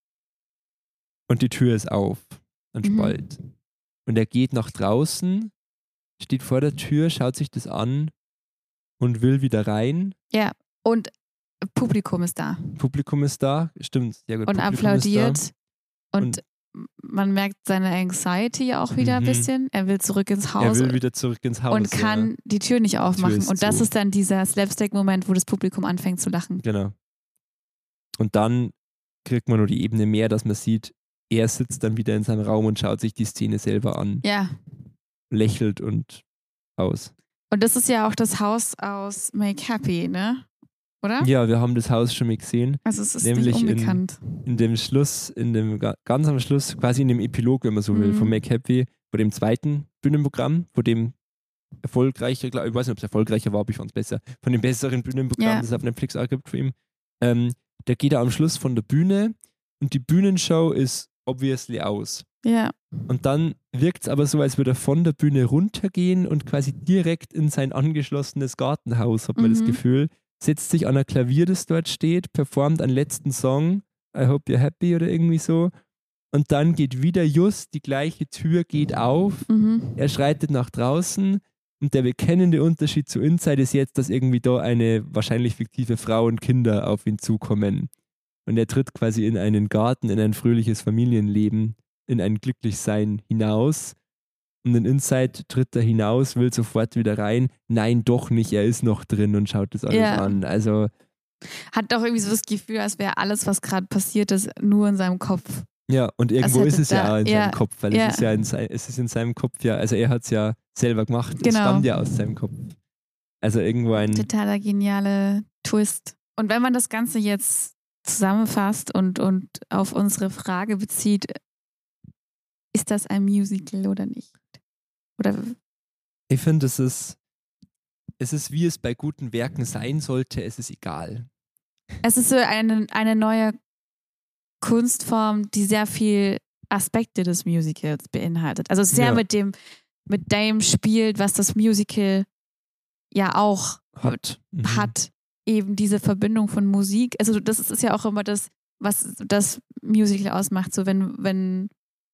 S4: und die Tür ist auf, ein
S3: Mhm.
S4: Spalt. Und er geht nach draußen, steht vor der Tür, schaut sich das an und will wieder rein.
S3: ja, und Publikum ist da
S4: Publikum ist da, stimmt, sehr gut.
S3: und
S4: Publikum
S3: applaudiert.
S4: Ist
S3: Und, man merkt seine Anxiety auch wieder ein
S4: Mhm.
S3: bisschen. Er will zurück ins
S4: da. Er
S3: Haus
S4: will wieder zurück ins Haus.
S3: und kann die Tür nicht aufmachen.
S4: ist
S3: und das
S4: zu.
S3: ist dann dieser Slapstick-Moment, wo das Publikum anfängt zu lachen.
S4: Ja, genau. Und dann kriegt man nur die Ebene mehr, dass man sieht, er sitzt dann wieder in seinem Raum und schaut sich die Szene selber an,
S3: Ja.
S4: lächelt und aus.
S3: Und das ist ja auch das Haus aus Make Happy, ne? Oder?
S4: Ja, wir haben das Haus schon mal gesehen.
S3: Also es ist
S4: Nämlich
S3: nicht
S4: in-
S3: unbekannt.
S4: In dem Schluss, in dem ga- ganz am Schluss, quasi in dem Epilog, wenn man so will,
S3: Mhm.
S4: von Make Happy, vor dem zweiten Bühnenprogramm, vor dem erfolgreicher, ich weiß nicht, ob es erfolgreicher war, aber ich fand es besser, von dem besseren Bühnenprogramm,
S3: Ja.
S4: das es auf Netflix auch gibt für ihn. Ähm, da geht er am Schluss von der Bühne und die Bühnenshow ist obviously aus.
S3: Ja.
S4: Und dann wirkt es aber so, als würde er von der Bühne runtergehen und quasi direkt in sein angeschlossenes Gartenhaus, hat man das
S3: Mhm.
S4: Gefühl, setzt sich an ein Klavier, das dort steht, performt einen letzten Song, I hope you're happy oder irgendwie so. Und dann geht wieder just die gleiche Tür geht auf,
S3: Mhm.
S4: er schreitet nach draußen und der bekennende Unterschied zu Inside ist jetzt, dass irgendwie da eine wahrscheinlich fiktive Frau und Kinder auf ihn zukommen. Und er tritt quasi in einen Garten, in ein fröhliches Familienleben, in ein Glücklichsein hinaus. Und in Inside tritt er hinaus, will sofort wieder rein. Nein, doch nicht, er ist noch drin und schaut das alles
S3: Ja.
S4: an. Also,
S3: Hat doch irgendwie so das Gefühl, als wäre alles, was gerade passiert ist, nur in seinem Kopf.
S4: ja, und irgendwo
S3: hätte
S4: ist es ja
S3: da-
S4: auch in
S3: ja,
S4: seinem Kopf, weil
S3: ja.
S4: es ist ja in, es ist in seinem Kopf ja, also er hat es ja selber gemacht, es
S3: Genau.
S4: stammt ja aus seinem Kopf. Also irgendwo ein,
S3: Totaler geniale Twist. Und wenn man das Ganze jetzt zusammenfasst und, und auf unsere Frage bezieht, ist das ein Musical oder nicht? Oder
S4: Ich finde, es ist, es ist, wie es bei guten Werken sein sollte, es ist egal.
S3: es ist so eine, eine neue Kunstform, die sehr viel Aspekte des Musicals beinhaltet. Also sehr
S4: Ja.
S3: mit dem, mit dem spielt, was das Musical ja auch
S4: Hat. Mhm.
S3: hat eben diese Verbindung von Musik. Also das ist, ist ja auch immer das, was das Musical ausmacht. So wenn, wenn,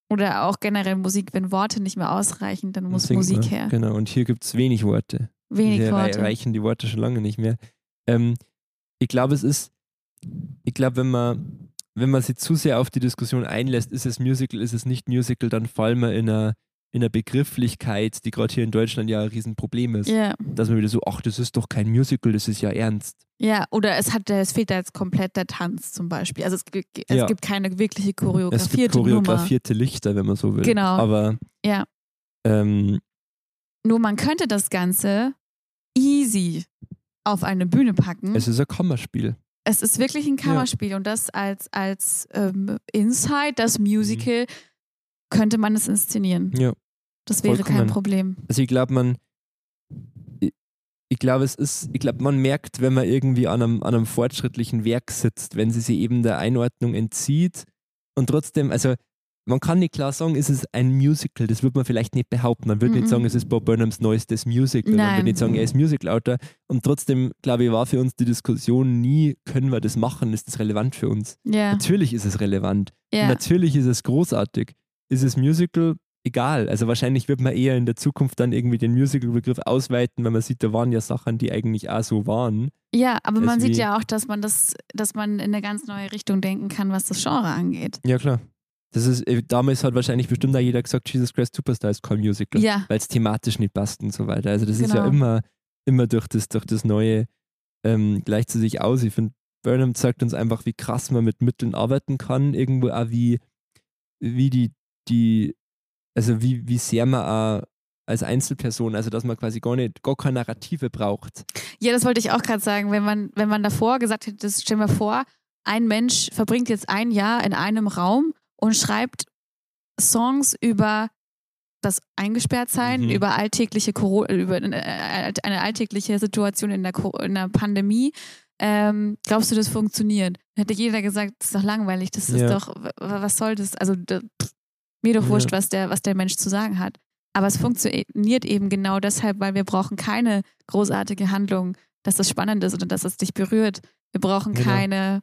S3: oder auch generell Musik, wenn Worte nicht mehr ausreichen, dann muss
S4: Singt
S3: Musik
S4: man.
S3: her.
S4: Genau, und hier gibt es wenig Worte.
S3: Wenig
S4: hier
S3: Worte.
S4: reichen die Worte schon lange nicht mehr. Ähm, ich glaube, es ist, ich glaube, wenn man, wenn man sich zu sehr auf die Diskussion einlässt, ist es Musical, ist es nicht Musical, dann fallen wir in einer, in einer Begrifflichkeit, die gerade hier in Deutschland ja ein Riesenproblem ist.
S3: Ja,
S4: Dass man wieder so, ach, das ist doch kein Musical, das ist ja ernst.
S3: ja, oder es hat, es fehlt da jetzt komplett der Tanz zum Beispiel. Also es, gibt- es
S4: Ja.
S3: gibt keine wirkliche
S4: Es gibt
S3: choreografierte Nummer.
S4: Lichter, wenn man so will.
S3: Genau.
S4: Aber
S3: Ja.
S4: ähm,
S3: Nur man könnte das Ganze easy auf eine Bühne packen.
S4: es ist ein Kammerspiel.
S3: Es ist wirklich ein Kammerspiel und das als, als ähm, Inside, das Musical, könnte man es inszenieren.
S4: Ja.
S3: Das wäre kein
S4: Vollkommen.
S3: Problem.
S4: Also ich glaube, man, ich, ich glaube, es ist, ich glaube, man merkt, wenn man irgendwie an einem, an einem fortschrittlichen Werk sitzt, wenn sie sich eben der Einordnung entzieht und trotzdem, also man kann nicht klar sagen, es ist ein Musical, das würde man vielleicht nicht behaupten. Man würde
S3: Mhm.
S4: nicht sagen, es ist Bob Burnhams neuestes Musical. Man
S3: Nein.
S4: würde nicht sagen, er ist Musical-Autor. Und trotzdem, glaube ich, war für uns die Diskussion nie, können wir das machen, ist das relevant für uns?
S3: Ja,
S4: Natürlich ist es relevant.
S3: ja.
S4: Natürlich ist es großartig. Ist es Musical? Egal. Also wahrscheinlich wird man eher in der Zukunft dann irgendwie den Musical-Begriff ausweiten, wenn man sieht, da waren ja Sachen, die eigentlich auch so waren.
S3: ja, aber man
S4: es
S3: sieht ja auch, dass man das, dass man in eine ganz neue Richtung denken kann, was das Genre angeht.
S4: Ja, klar. Das ist, äh, damals hat wahrscheinlich bestimmt auch jeder gesagt, Jesus Christ Superstar ist kein Musical,
S3: Ja,
S4: weil es thematisch nicht passt und so weiter. Also das ist ja
S3: Genau.
S4: immer, immer durch das, durch das Neue ähm, gleicht sie sich aus. Ich finde, Burnham zeigt uns einfach, wie krass man mit Mitteln arbeiten kann, irgendwo auch wie, wie die, die, also wie, wie sehr man auch als Einzelperson, also dass man quasi gar nicht, gar keine Narrative braucht.
S3: Ja, das wollte ich auch gerade sagen. Wenn man, wenn man davor gesagt hätte, das stell mir vor, ein Mensch verbringt jetzt ein Jahr in einem Raum und schreibt Songs über das Eingesperrtsein,
S4: Mhm.
S3: über alltägliche Coro über eine eine alltägliche Situation in der, in der Pandemie. Ähm, glaubst du, das funktioniert? Hätte jeder gesagt, das ist doch langweilig, das ist
S4: Ja.
S3: doch, w- was soll das? Also mir doch
S4: Ja.
S3: wurscht, was der, was der Mensch zu sagen hat. Aber es funktioniert eben genau deshalb, weil wir brauchen keine großartige Handlung, dass das spannend ist oder dass es dich berührt. Wir brauchen
S4: Genau.
S3: keine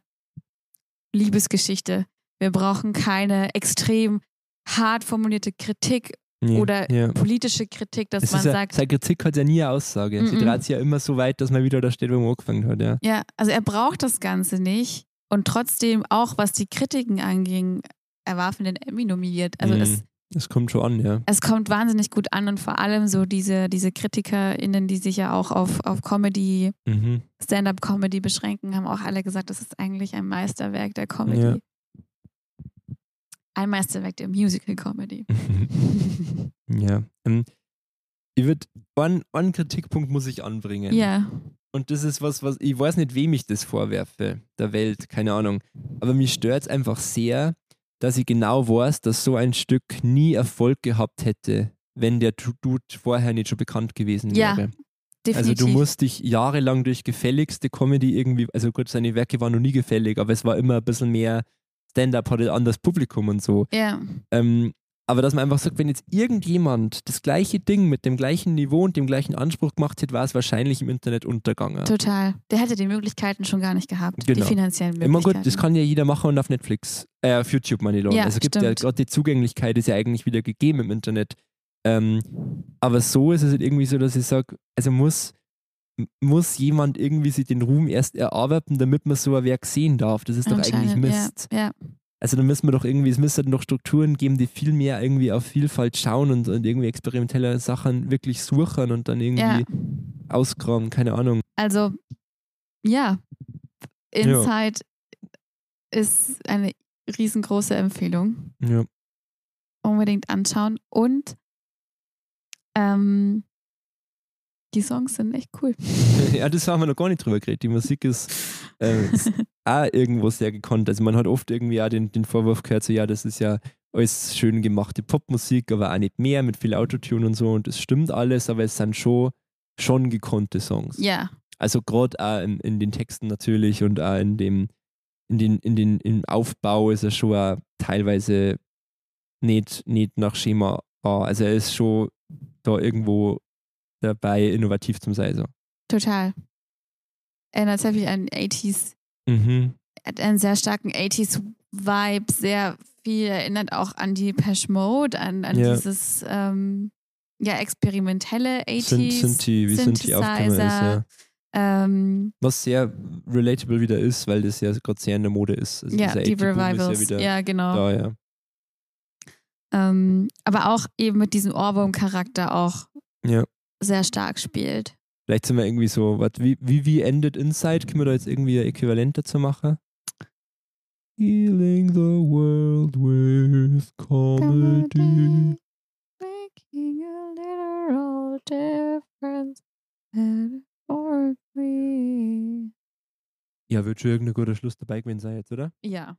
S3: Liebesgeschichte. Wir brauchen keine extrem hart formulierte Kritik
S4: Nee,
S3: oder
S4: ja.
S3: politische Kritik, dass
S4: Es
S3: man
S4: ja,
S3: sagt,
S4: seine Kritik hat ja nie eine Aussage. Sie
S3: Mhm.
S4: dreht sich ja immer so weit, dass man wieder da steht, wo man angefangen hat. Ja.
S3: ja, also er braucht das Ganze nicht und trotzdem auch, was die Kritiken anging, er war für den Emmy nominiert. Also
S4: Mhm.
S3: es,
S4: Das kommt schon an, ja.
S3: es kommt wahnsinnig gut an und vor allem so diese, diese KritikerInnen, die sich ja auch auf, auf Comedy,
S4: Mhm.
S3: Stand-up-Comedy beschränken, haben auch alle gesagt, das ist eigentlich ein Meisterwerk der Comedy.
S4: Ja.
S3: Ein Meisterwerk der Musical-Comedy. [laughs]
S4: ja. Ähm, ich würd, einen, einen Kritikpunkt muss ich anbringen.
S3: ja,
S4: Und das ist was, was ich weiß nicht, wem ich das vorwerfe, der Welt, keine Ahnung. Aber mich stört es einfach sehr, dass ich genau weiß, dass so ein Stück nie Erfolg gehabt hätte, wenn der Du- Dude vorher nicht schon bekannt gewesen
S3: Ja,
S4: wäre.
S3: definitiv.
S4: Also du musst dich jahrelang durch gefälligste Comedy irgendwie, also gut, seine Werke waren noch nie gefällig, aber es war immer ein bisschen mehr Stand-up, hatte ein anderes Publikum und so.
S3: ja,
S4: Ähm, aber dass man einfach sagt, wenn jetzt irgendjemand das gleiche Ding mit dem gleichen Niveau und dem gleichen Anspruch gemacht hätte, war es wahrscheinlich im Internet untergegangen.
S3: total. Der hätte die Möglichkeiten schon gar nicht gehabt.
S4: Genau.
S3: Die finanziellen
S4: Immer
S3: Möglichkeiten.
S4: gut, das kann ja jeder machen und auf Netflix, äh, auf YouTube meine ich.
S3: Ja,
S4: also gibt ja gerade die Zugänglichkeit ist ja eigentlich wieder gegeben im Internet. Ähm, aber so ist es halt irgendwie so, dass ich sage, also muss, muss jemand irgendwie sich den Ruhm erst erarbeiten, damit man so ein Werk sehen darf. Das ist doch eigentlich Mist.
S3: Ja, ja.
S4: Also da müssen wir doch irgendwie, es müsste noch Strukturen geben, die viel mehr irgendwie auf Vielfalt schauen und, und irgendwie experimentelle Sachen wirklich suchen und dann irgendwie
S3: Ja.
S4: ausgraben, keine Ahnung.
S3: Also, ja, Inside ist eine riesengroße Empfehlung.
S4: Ja.
S3: Unbedingt anschauen. Und ähm, die Songs sind echt cool. [laughs]
S4: ja, das haben wir noch gar nicht drüber geredet. Die Musik ist äh, ist [laughs] auch irgendwo sehr gekonnt. Also man hat oft irgendwie auch den, den Vorwurf gehört, so ja, das ist ja alles schön gemachte Popmusik, aber auch nicht mehr mit viel Autotune und so und das stimmt alles, aber es sind schon, schon gekonnte Songs.
S3: Ja,
S4: Also gerade auch in, in den Texten natürlich und auch in dem, in den, in den, im Aufbau ist er schon auch teilweise nicht, nicht nach Schema A. Also er ist schon da irgendwo dabei, innovativ zu sein. So.
S3: total. Erinnert sehr viel an 80s,
S4: Mhm.
S3: hat einen sehr starken 80s-Vibe, sehr viel erinnert auch an die Pesh Mode, an, an
S4: Ja.
S3: dieses ähm, ja, experimentelle 80s.
S4: Sind, sind die, wie sind die aufgekommen ist, ja.
S3: Ähm,
S4: Was sehr relatable wieder ist, weil das ja gerade sehr in der Mode ist. Also
S3: ja, die
S4: 80-Boom ist
S3: Revivals.
S4: Ja,
S3: Ja, genau.
S4: da, ja.
S3: Ähm, aber auch eben mit diesem Ohrwurm-Charakter auch
S4: Ja.
S3: Sehr stark spielt.
S4: Vielleicht sind wir irgendwie so, wat, wie, wie, wie endet Inside? Können wir da jetzt irgendwie ein Äquivalent dazu machen? Healing the world with comedy.
S3: Making a literal difference metaphorically.
S4: Ja, wird schon irgendein guter Schluss dabei gewesen sein jetzt, oder?
S3: Ja.